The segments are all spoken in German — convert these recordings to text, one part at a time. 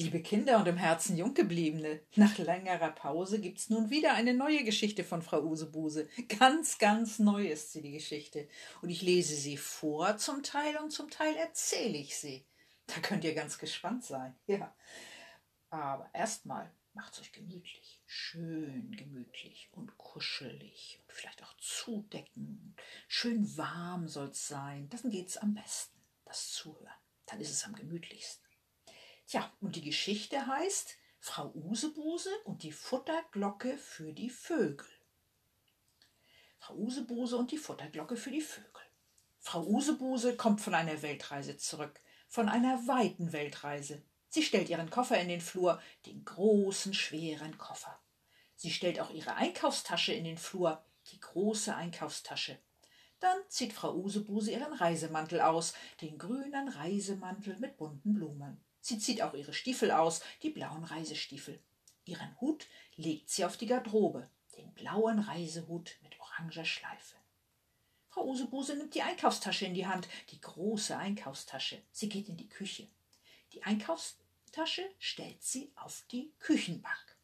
Liebe Kinder und im Herzen Junggebliebene, nach längerer Pause gibt's nun wieder eine neue Geschichte von Frau Usebuse. Ganz, ganz neu ist sie, die Geschichte. Und ich lese sie vor zum Teil und zum Teil erzähle ich sie. Da könnt ihr ganz gespannt sein. Ja. Aber erstmal macht's euch gemütlich. Schön gemütlich und kuschelig. Und vielleicht auch zudecken. Schön warm soll's sein. Dann geht's am besten. Das Zuhören. Dann ist es am gemütlichsten. Tja, und die Geschichte heißt Frau Usebuse und die Futterglocke für die Vögel. Frau Usebuse und die Futterglocke für die Vögel. Frau Usebuse kommt von einer Weltreise zurück, von einer weiten Weltreise. Sie stellt ihren Koffer in den Flur, den großen, schweren Koffer. Sie stellt auch ihre Einkaufstasche in den Flur, die große Einkaufstasche. Dann zieht Frau Usebuse ihren Reisemantel aus, den grünen Reisemantel mit bunten Blumen. Sie zieht auch ihre Stiefel aus, die blauen Reisestiefel. Ihren Hut legt sie auf die Garderobe, den blauen Reisehut mit oranger Schleife. Frau Usebuse nimmt die Einkaufstasche in die Hand, die große Einkaufstasche. Sie geht in die Küche. Die Einkaufstasche stellt sie auf die Küchenbank.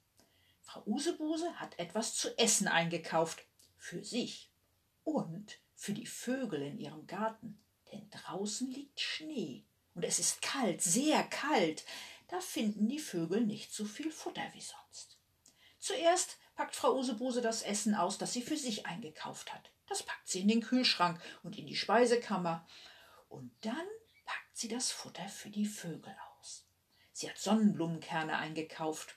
Frau Usebuse hat etwas zu essen eingekauft. Für sich und für die Vögel in ihrem Garten. Denn draußen liegt Schnee und es ist kalt, sehr kalt, da finden die Vögel nicht so viel Futter wie sonst. Zuerst packt Frau Usebuse das Essen aus, das sie für sich eingekauft hat. Das packt sie in den Kühlschrank und in die Speisekammer. Und dann packt sie das Futter für die Vögel aus. Sie hat Sonnenblumenkerne eingekauft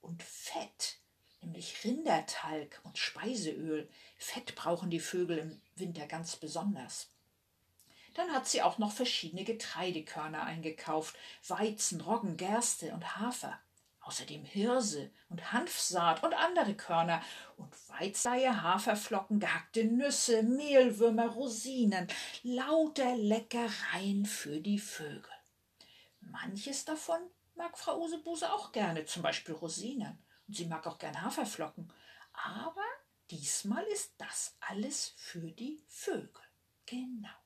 und Fett, nämlich Rindertalg und Speiseöl. Fett brauchen die Vögel im Winter ganz besonders. Dann hat sie auch noch verschiedene Getreidekörner eingekauft, Weizen, Roggen, Gerste und Hafer. Außerdem Hirse und Hanfsaat und andere Körner und Weizeie, Haferflocken, gehackte Nüsse, Mehlwürmer, Rosinen, lauter Leckereien für die Vögel. Manches davon mag Frau Usebuse auch gerne, zum Beispiel Rosinen. Und sie mag auch gern Haferflocken. Aber diesmal ist das alles für die Vögel. Genau.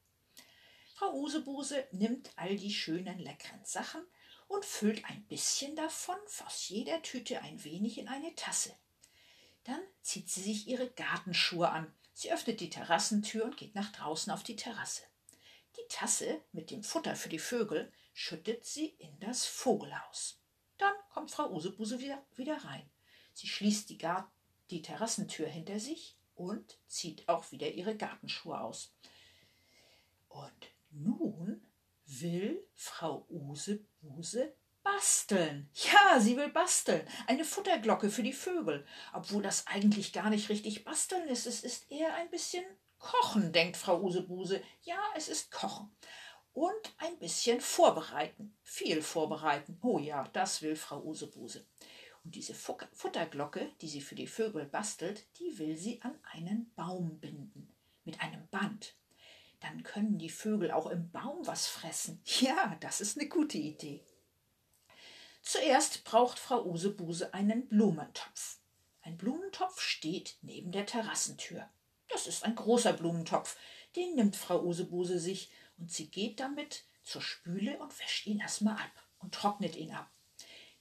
Frau Usebuse nimmt all die schönen leckeren Sachen und füllt ein bisschen davon aus jeder Tüte ein wenig in eine Tasse. Dann zieht sie sich ihre Gartenschuhe an. Sie öffnet die Terrassentür und geht nach draußen auf die Terrasse. Die Tasse mit dem Futter für die Vögel schüttet sie in das Vogelhaus. Dann kommt Frau Usebuse wieder, wieder rein. Sie schließt die, Gar die Terrassentür hinter sich und zieht auch wieder ihre Gartenschuhe aus. Und nun will Frau Usebuse basteln. Ja, sie will basteln. Eine Futterglocke für die Vögel. Obwohl das eigentlich gar nicht richtig basteln ist. Es ist eher ein bisschen kochen, denkt Frau Usebuse. Ja, es ist kochen. Und ein bisschen vorbereiten. Viel vorbereiten. Oh ja, das will Frau Usebuse. Und diese Futterglocke, die sie für die Vögel bastelt, die will sie an einen Baum binden. Mit einem Band dann können die Vögel auch im Baum was fressen. Ja, das ist eine gute Idee. Zuerst braucht Frau Usebuse einen Blumentopf. Ein Blumentopf steht neben der Terrassentür. Das ist ein großer Blumentopf. Den nimmt Frau Usebuse sich und sie geht damit zur Spüle und wäscht ihn erstmal ab und trocknet ihn ab.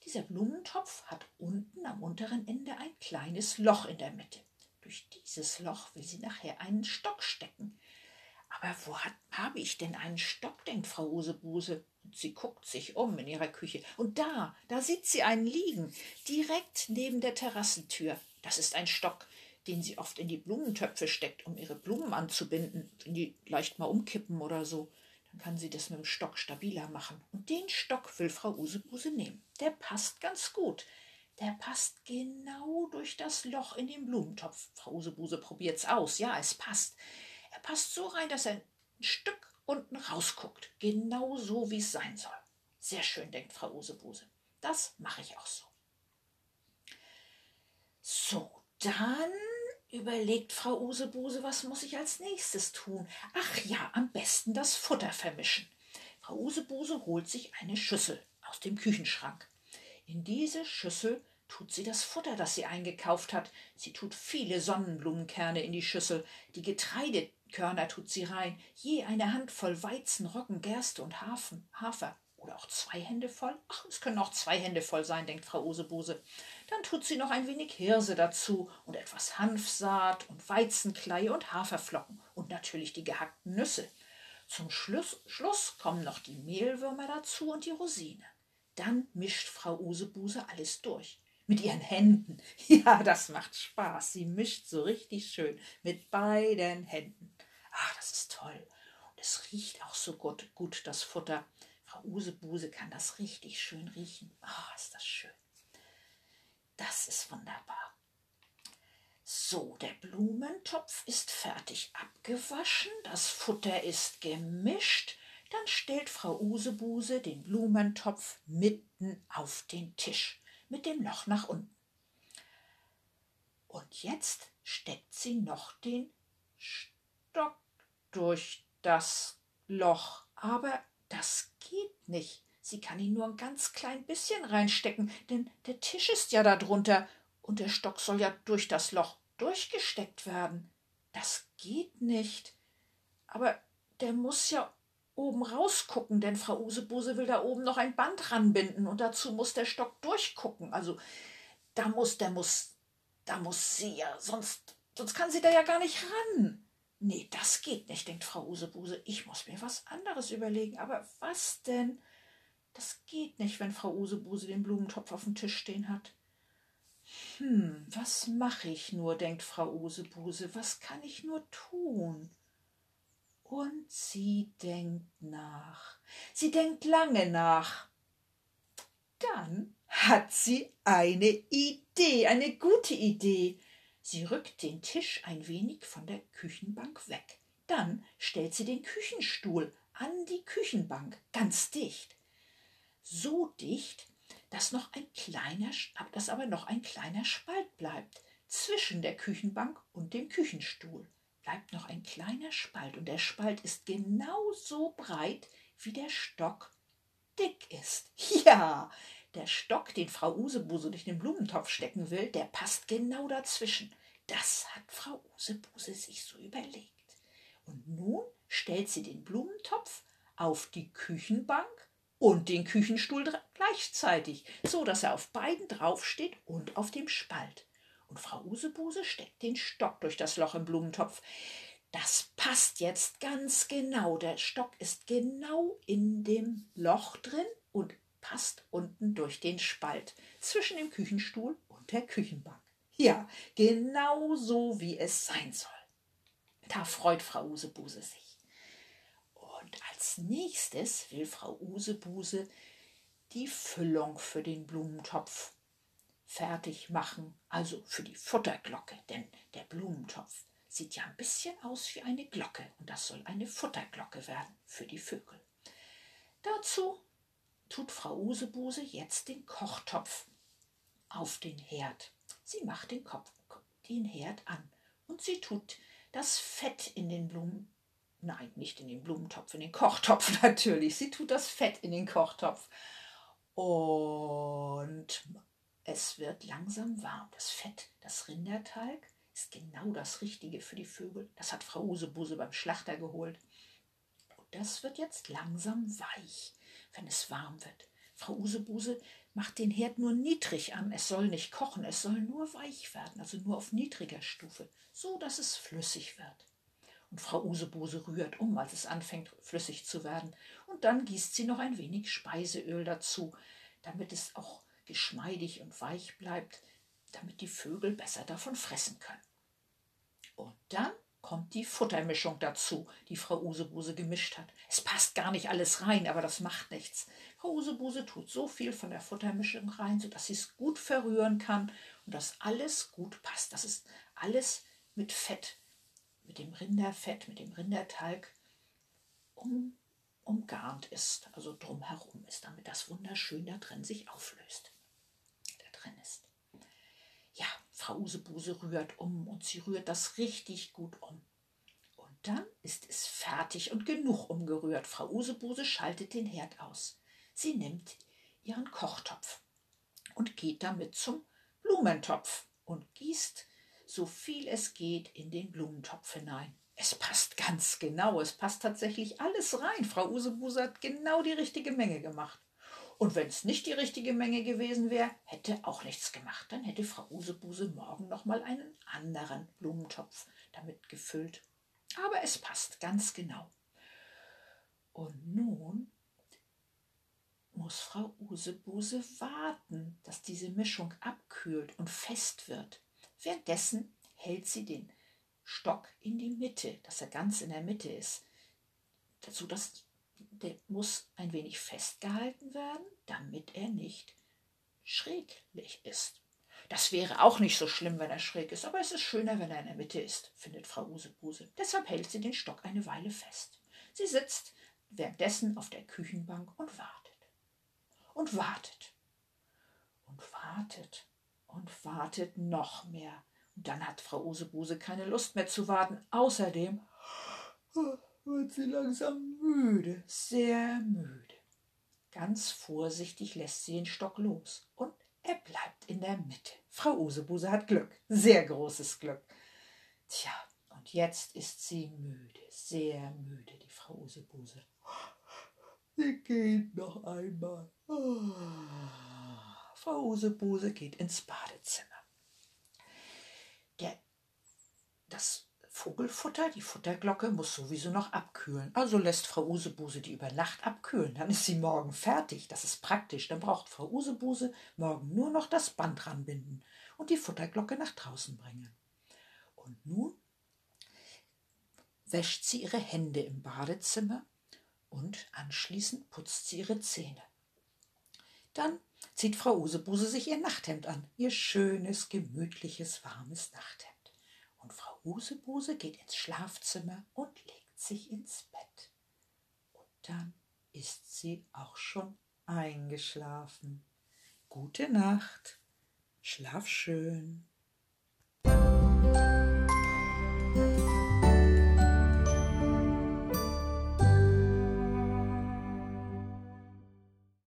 Dieser Blumentopf hat unten am unteren Ende ein kleines Loch in der Mitte. Durch dieses Loch will sie nachher einen Stock stecken. Aber wo hat, habe ich denn einen Stock, denkt Frau Usebuse. Und sie guckt sich um in ihrer Küche. Und da, da sieht sie einen liegen, direkt neben der Terrassentür. Das ist ein Stock, den sie oft in die Blumentöpfe steckt, um ihre Blumen anzubinden, wenn die leicht mal umkippen oder so. Dann kann sie das mit dem Stock stabiler machen. Und den Stock will Frau Usebuse nehmen. Der passt ganz gut. Der passt genau durch das Loch in den Blumentopf. Frau Usebuse probiert's aus. Ja, es passt. Er passt so rein, dass er ein Stück unten rausguckt. Genau so, wie es sein soll. Sehr schön, denkt Frau Usebuse. Das mache ich auch so. So, dann überlegt Frau Usebuse, was muss ich als nächstes tun? Ach ja, am besten das Futter vermischen. Frau Usebuse holt sich eine Schüssel aus dem Küchenschrank. In diese Schüssel tut sie das Futter, das sie eingekauft hat. Sie tut viele Sonnenblumenkerne in die Schüssel, die Getreidekörner tut sie rein, je eine Handvoll Weizen, Roggen, Gerste und Hafen, Hafer. Oder auch zwei Hände voll? Ach, es können auch zwei Hände voll sein, denkt Frau Usebuse. Dann tut sie noch ein wenig Hirse dazu und etwas Hanfsaat und Weizenkleie und Haferflocken und natürlich die gehackten Nüsse. Zum Schluss, Schluss kommen noch die Mehlwürmer dazu und die Rosine. Dann mischt Frau Usebuse alles durch. Mit ihren Händen. Ja, das macht Spaß. Sie mischt so richtig schön mit beiden Händen. Ach, das ist toll. Und es riecht auch so gut, gut das Futter. Frau Usebuse kann das richtig schön riechen. Ah, ist das schön. Das ist wunderbar. So, der Blumentopf ist fertig abgewaschen, das Futter ist gemischt. Dann stellt Frau Usebuse den Blumentopf mitten auf den Tisch mit dem Loch nach unten. Und jetzt steckt sie noch den Stock durch das Loch, aber das geht nicht. Sie kann ihn nur ein ganz klein bisschen reinstecken, denn der Tisch ist ja da drunter und der Stock soll ja durch das Loch durchgesteckt werden. Das geht nicht. Aber der muss ja oben rausgucken, denn Frau Usebuse will da oben noch ein Band ranbinden und dazu muss der Stock durchgucken. Also da muss, der muss, da muss sie ja, sonst, sonst kann sie da ja gar nicht ran. Nee, das geht nicht, denkt Frau Usebuse. Ich muss mir was anderes überlegen. Aber was denn? Das geht nicht, wenn Frau Usebuse den Blumentopf auf dem Tisch stehen hat. Hm, was mache ich nur, denkt Frau Usebuse. Was kann ich nur tun? Und sie denkt nach. Sie denkt lange nach. Dann hat sie eine Idee, eine gute Idee. Sie rückt den Tisch ein wenig von der Küchenbank weg. Dann stellt sie den Küchenstuhl an die Küchenbank, ganz dicht. So dicht, dass noch ein kleiner, dass aber noch ein kleiner Spalt bleibt. Zwischen der Küchenbank und dem Küchenstuhl bleibt noch ein kleiner Spalt und der Spalt ist genauso breit, wie der Stock dick ist. Ja, der Stock, den Frau Usebuse durch den Blumentopf stecken will, der passt genau dazwischen. Das hat Frau Usebuse sich so überlegt. Und nun stellt sie den Blumentopf auf die Küchenbank und den Küchenstuhl gleichzeitig, so dass er auf beiden draufsteht und auf dem Spalt. Und Frau Usebuse steckt den Stock durch das Loch im Blumentopf. Das passt jetzt ganz genau. Der Stock ist genau in dem Loch drin und passt unten durch den Spalt zwischen dem Küchenstuhl und der Küchenbank. Ja, genau so, wie es sein soll. Da freut Frau Usebuse sich. Und als nächstes will Frau Usebuse die Füllung für den Blumentopf fertig machen, also für die Futterglocke, denn der Blumentopf sieht ja ein bisschen aus wie eine Glocke und das soll eine Futterglocke werden für die Vögel. Dazu tut Frau Usebuse jetzt den Kochtopf auf den Herd. Sie macht den, Kopf, den Herd an und sie tut das Fett in den Blumen, nein, nicht in den Blumentopf, in den Kochtopf natürlich. Sie tut das Fett in den Kochtopf und es wird langsam warm. Das Fett, das Rinderteig, ist genau das Richtige für die Vögel. Das hat Frau Usebuse beim Schlachter geholt. Und das wird jetzt langsam weich, wenn es warm wird. Frau Usebuse macht den Herd nur niedrig an. Es soll nicht kochen, es soll nur weich werden, also nur auf niedriger Stufe, so dass es flüssig wird. Und Frau Usebuse rührt um, als es anfängt flüssig zu werden. Und dann gießt sie noch ein wenig Speiseöl dazu, damit es auch geschmeidig und weich bleibt, damit die Vögel besser davon fressen können. Und dann kommt die Futtermischung dazu, die Frau Usebuse gemischt hat. Es passt gar nicht alles rein, aber das macht nichts. Frau Usebuse tut so viel von der Futtermischung rein, sodass sie es gut verrühren kann und dass alles gut passt. Dass es alles mit Fett, mit dem Rinderfett, mit dem Rinderteig um, umgarnt ist, also drumherum ist, damit das wunderschön da drin sich auflöst. Da drin ist. Frau Usebuse rührt um und sie rührt das richtig gut um. Und dann ist es fertig und genug umgerührt. Frau Usebuse schaltet den Herd aus. Sie nimmt ihren Kochtopf und geht damit zum Blumentopf und gießt so viel es geht in den Blumentopf hinein. Es passt ganz genau, es passt tatsächlich alles rein. Frau Usebuse hat genau die richtige Menge gemacht. Und wenn es nicht die richtige Menge gewesen wäre, hätte auch nichts gemacht. Dann hätte Frau Usebuse morgen noch mal einen anderen Blumentopf damit gefüllt. Aber es passt ganz genau. Und nun muss Frau Usebuse warten, dass diese Mischung abkühlt und fest wird. Währenddessen hält sie den Stock in die Mitte, dass er ganz in der Mitte ist. Dazu, dass der muss ein wenig festgehalten werden, damit er nicht schräglich ist. Das wäre auch nicht so schlimm, wenn er schräg ist, aber es ist schöner, wenn er in der Mitte ist, findet Frau Usebuse. Deshalb hält sie den Stock eine Weile fest. Sie sitzt währenddessen auf der Küchenbank und wartet. Und wartet. Und wartet und wartet noch mehr. Und dann hat Frau Usebuse keine Lust mehr zu warten. Außerdem wird sie langsam müde, sehr müde. Ganz vorsichtig lässt sie den Stock los und er bleibt in der Mitte. Frau Usebuse hat Glück, sehr großes Glück. Tja, und jetzt ist sie müde, sehr müde, die Frau Usebuse. Sie geht noch einmal. Frau Usebuse geht ins Badezimmer. Der, das Vogelfutter, die Futterglocke, muss sowieso noch abkühlen. Also lässt Frau Usebuse die über Nacht abkühlen. Dann ist sie morgen fertig. Das ist praktisch. Dann braucht Frau Usebuse morgen nur noch das Band ranbinden und die Futterglocke nach draußen bringen. Und nun wäscht sie ihre Hände im Badezimmer und anschließend putzt sie ihre Zähne. Dann zieht Frau Usebuse sich ihr Nachthemd an, ihr schönes, gemütliches, warmes Nachthemd. Und Frau Usebuse geht ins Schlafzimmer und legt sich ins Bett. Und dann ist sie auch schon eingeschlafen. Gute Nacht, schlaf schön.